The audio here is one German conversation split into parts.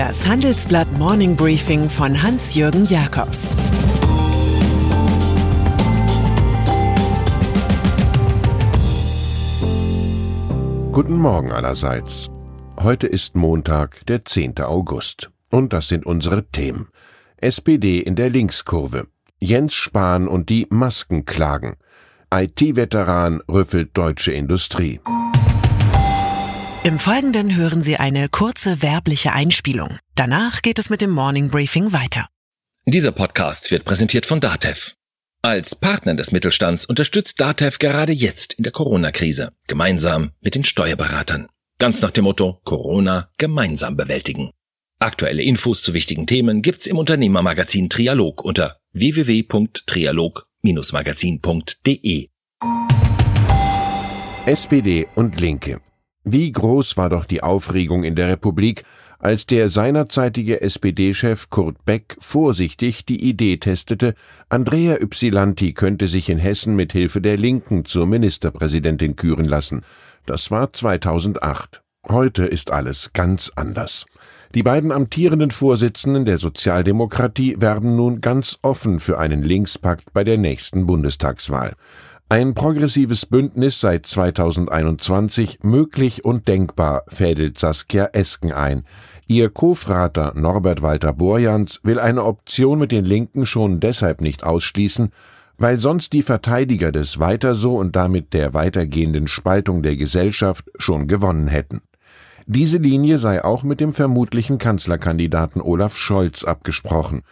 Das Handelsblatt Morning Briefing von Hans-Jürgen Jakobs Guten Morgen allerseits. Heute ist Montag, der 10. August. Und das sind unsere Themen. SPD in der Linkskurve. Jens Spahn und die Maskenklagen. IT-Veteran rüffelt deutsche Industrie. Im Folgenden hören Sie eine kurze werbliche Einspielung. Danach geht es mit dem Morning Briefing weiter. Dieser Podcast wird präsentiert von Datev. Als Partner des Mittelstands unterstützt Datev gerade jetzt in der Corona-Krise, gemeinsam mit den Steuerberatern. Ganz nach dem Motto Corona gemeinsam bewältigen. Aktuelle Infos zu wichtigen Themen gibt's im Unternehmermagazin Trialog unter www.trialog-magazin.de. SPD und Linke. Wie groß war doch die Aufregung in der Republik, als der seinerzeitige SPD-Chef Kurt Beck vorsichtig die Idee testete, Andrea Ypsilanti könnte sich in Hessen mit Hilfe der Linken zur Ministerpräsidentin küren lassen. Das war 2008. Heute ist alles ganz anders. Die beiden amtierenden Vorsitzenden der Sozialdemokratie werben nun ganz offen für einen Linkspakt bei der nächsten Bundestagswahl. Ein progressives Bündnis seit 2021 möglich und denkbar, fädelt Saskia Esken ein. Ihr Co-Frater Norbert Walter Borjans will eine Option mit den Linken schon deshalb nicht ausschließen, weil sonst die Verteidiger des Weiter so und damit der weitergehenden Spaltung der Gesellschaft schon gewonnen hätten. Diese Linie sei auch mit dem vermutlichen Kanzlerkandidaten Olaf Scholz abgesprochen.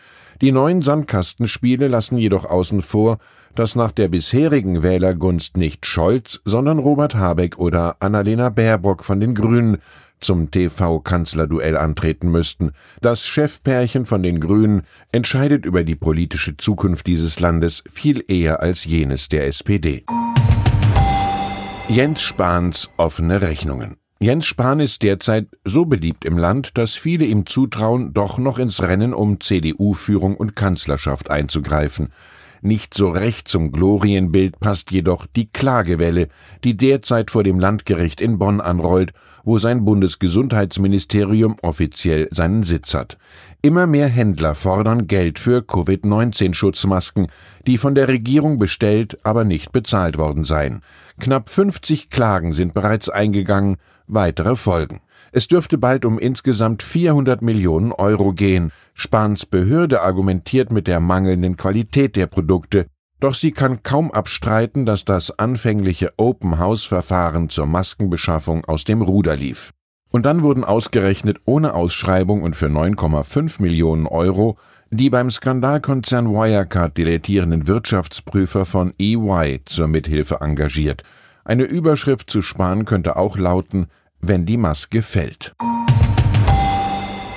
Die neuen Sandkastenspiele lassen jedoch außen vor, dass nach der bisherigen Wählergunst nicht Scholz, sondern Robert Habeck oder Annalena Baerbock von den Grünen zum TV-Kanzlerduell antreten müssten. Das Chefpärchen von den Grünen entscheidet über die politische Zukunft dieses Landes viel eher als jenes der SPD. Jens Spahns offene Rechnungen. Jens Spahn ist derzeit so beliebt im Land, dass viele ihm zutrauen, doch noch ins Rennen um CDU-Führung und Kanzlerschaft einzugreifen. Nicht so recht zum Glorienbild passt jedoch die Klagewelle, die derzeit vor dem Landgericht in Bonn anrollt, wo sein Bundesgesundheitsministerium offiziell seinen Sitz hat. Immer mehr Händler fordern Geld für Covid-19-Schutzmasken, die von der Regierung bestellt, aber nicht bezahlt worden seien. Knapp 50 Klagen sind bereits eingegangen, weitere folgen. Es dürfte bald um insgesamt 400 Millionen Euro gehen. Spahns Behörde argumentiert mit der mangelnden Qualität der Produkte, doch sie kann kaum abstreiten, dass das anfängliche Open-House-Verfahren zur Maskenbeschaffung aus dem Ruder lief. Und dann wurden ausgerechnet ohne Ausschreibung und für 9,5 Millionen Euro die beim Skandalkonzern Wirecard dilettierenden Wirtschaftsprüfer von EY zur Mithilfe engagiert. Eine Überschrift zu Spahn könnte auch lauten wenn die Maske fällt.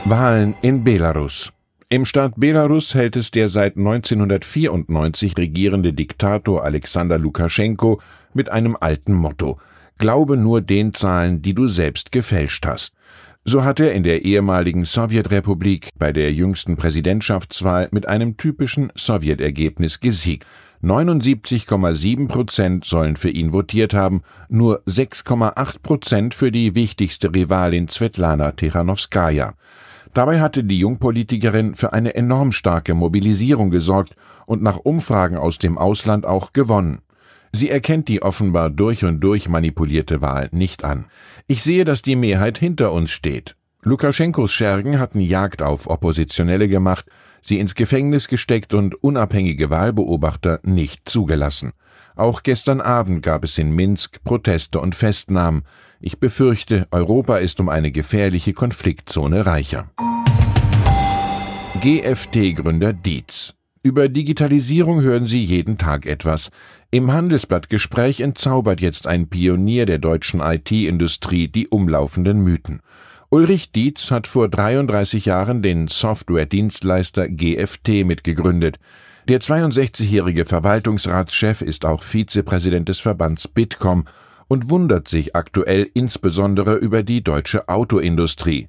Wahlen in Belarus. Im Staat Belarus hält es der seit 1994 regierende Diktator Alexander Lukaschenko mit einem alten Motto Glaube nur den Zahlen, die du selbst gefälscht hast. So hat er in der ehemaligen Sowjetrepublik bei der jüngsten Präsidentschaftswahl mit einem typischen Sowjetergebnis gesiegt. 79,7 Prozent sollen für ihn votiert haben, nur 6,8 Prozent für die wichtigste Rivalin Svetlana Tichanowskaja. Dabei hatte die Jungpolitikerin für eine enorm starke Mobilisierung gesorgt und nach Umfragen aus dem Ausland auch gewonnen. Sie erkennt die offenbar durch und durch manipulierte Wahl nicht an. Ich sehe, dass die Mehrheit hinter uns steht. Lukaschenkos Schergen hatten Jagd auf Oppositionelle gemacht, sie ins Gefängnis gesteckt und unabhängige Wahlbeobachter nicht zugelassen. Auch gestern Abend gab es in Minsk Proteste und Festnahmen. Ich befürchte, Europa ist um eine gefährliche Konfliktzone reicher. GFT-Gründer Dietz. Über Digitalisierung hören Sie jeden Tag etwas. Im Handelsblattgespräch entzaubert jetzt ein Pionier der deutschen IT-Industrie die umlaufenden Mythen. Ulrich Dietz hat vor 33 Jahren den Software-Dienstleister GFT mitgegründet. Der 62-jährige Verwaltungsratschef ist auch Vizepräsident des Verbands Bitkom und wundert sich aktuell insbesondere über die deutsche Autoindustrie.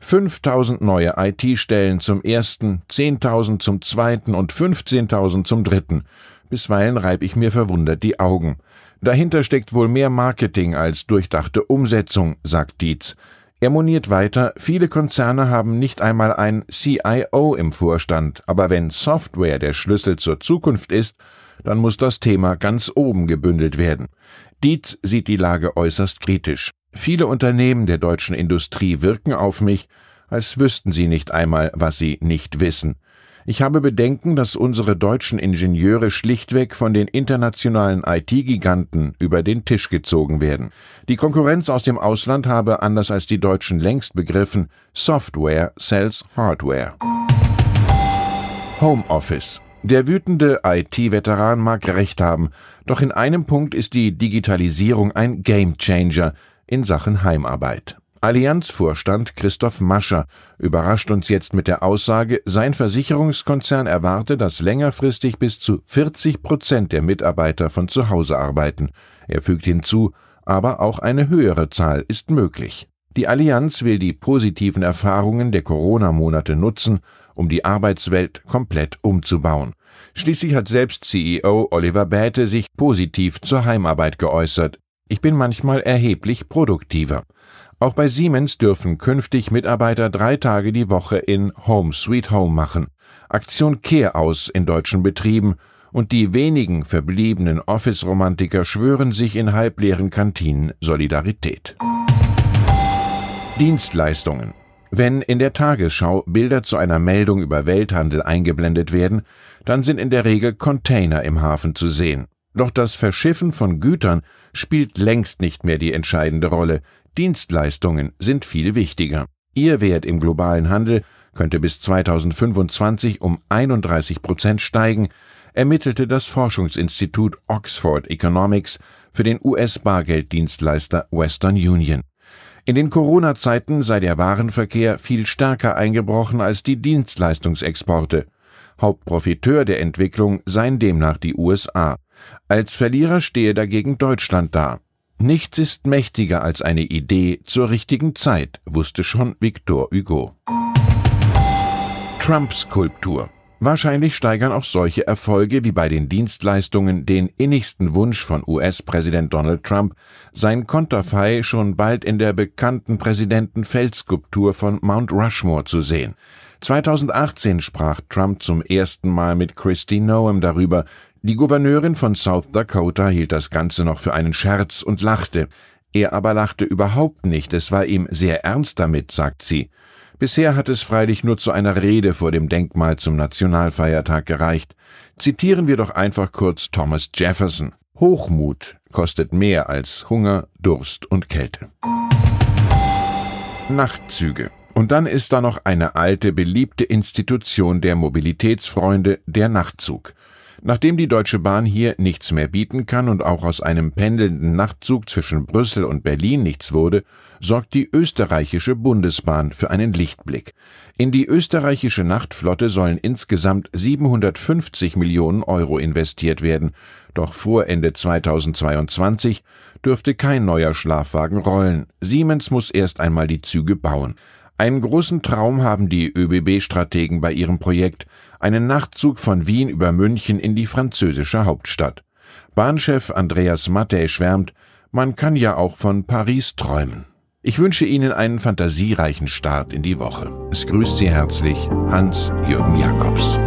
5000 neue IT-Stellen zum ersten, 10.000 zum zweiten und 15.000 zum dritten. Bisweilen reib ich mir verwundert die Augen. Dahinter steckt wohl mehr Marketing als durchdachte Umsetzung, sagt Dietz. Er moniert weiter, viele Konzerne haben nicht einmal ein CIO im Vorstand, aber wenn Software der Schlüssel zur Zukunft ist, dann muss das Thema ganz oben gebündelt werden. Dietz sieht die Lage äußerst kritisch. Viele Unternehmen der deutschen Industrie wirken auf mich, als wüssten sie nicht einmal, was sie nicht wissen. Ich habe Bedenken, dass unsere deutschen Ingenieure schlichtweg von den internationalen IT-Giganten über den Tisch gezogen werden. Die Konkurrenz aus dem Ausland habe, anders als die Deutschen längst begriffen, Software sells Hardware. Homeoffice. Der wütende IT-Veteran mag recht haben, doch in einem Punkt ist die Digitalisierung ein Gamechanger in Sachen Heimarbeit. Allianz-Vorstand Christoph Mascher überrascht uns jetzt mit der Aussage, sein Versicherungskonzern erwarte, dass längerfristig bis zu 40 Prozent der Mitarbeiter von zu Hause arbeiten. Er fügt hinzu, aber auch eine höhere Zahl ist möglich. Die Allianz will die positiven Erfahrungen der Corona-Monate nutzen, um die Arbeitswelt komplett umzubauen. Schließlich hat selbst CEO Oliver Bäte sich positiv zur Heimarbeit geäußert. Ich bin manchmal erheblich produktiver. Auch bei Siemens dürfen künftig Mitarbeiter drei Tage die Woche in Home Sweet Home machen. Aktion Kehr aus in deutschen Betrieben und die wenigen verbliebenen Office-Romantiker schwören sich in halbleeren Kantinen Solidarität. Dienstleistungen. Wenn in der Tagesschau Bilder zu einer Meldung über Welthandel eingeblendet werden, dann sind in der Regel Container im Hafen zu sehen. Doch das Verschiffen von Gütern spielt längst nicht mehr die entscheidende Rolle, Dienstleistungen sind viel wichtiger. Ihr Wert im globalen Handel könnte bis 2025 um 31 Prozent steigen, ermittelte das Forschungsinstitut Oxford Economics für den US-Bargelddienstleister Western Union. In den Corona-Zeiten sei der Warenverkehr viel stärker eingebrochen als die Dienstleistungsexporte. Hauptprofiteur der Entwicklung seien demnach die USA. Als Verlierer stehe dagegen Deutschland da. Nichts ist mächtiger als eine Idee zur richtigen Zeit, wusste schon Victor Hugo. Trump-Skulptur. Wahrscheinlich steigern auch solche Erfolge wie bei den Dienstleistungen den innigsten Wunsch von US-Präsident Donald Trump, sein Konterfei schon bald in der bekannten Präsidentenfeldskulptur von Mount Rushmore zu sehen. 2018 sprach Trump zum ersten Mal mit Christy Noem darüber, die Gouverneurin von South Dakota hielt das Ganze noch für einen Scherz und lachte. Er aber lachte überhaupt nicht, es war ihm sehr ernst damit, sagt sie. Bisher hat es freilich nur zu einer Rede vor dem Denkmal zum Nationalfeiertag gereicht. Zitieren wir doch einfach kurz Thomas Jefferson. Hochmut kostet mehr als Hunger, Durst und Kälte. Nachtzüge. Und dann ist da noch eine alte, beliebte Institution der Mobilitätsfreunde, der Nachtzug. Nachdem die Deutsche Bahn hier nichts mehr bieten kann und auch aus einem pendelnden Nachtzug zwischen Brüssel und Berlin nichts wurde, sorgt die österreichische Bundesbahn für einen Lichtblick. In die österreichische Nachtflotte sollen insgesamt 750 Millionen Euro investiert werden, doch vor Ende 2022 dürfte kein neuer Schlafwagen rollen. Siemens muss erst einmal die Züge bauen. Einen großen Traum haben die ÖBB-Strategen bei ihrem Projekt, einen Nachtzug von Wien über München in die französische Hauptstadt. Bahnchef Andreas Mattei schwärmt, man kann ja auch von Paris träumen. Ich wünsche Ihnen einen fantasiereichen Start in die Woche. Es grüßt Sie herzlich Hans-Jürgen Jakobs.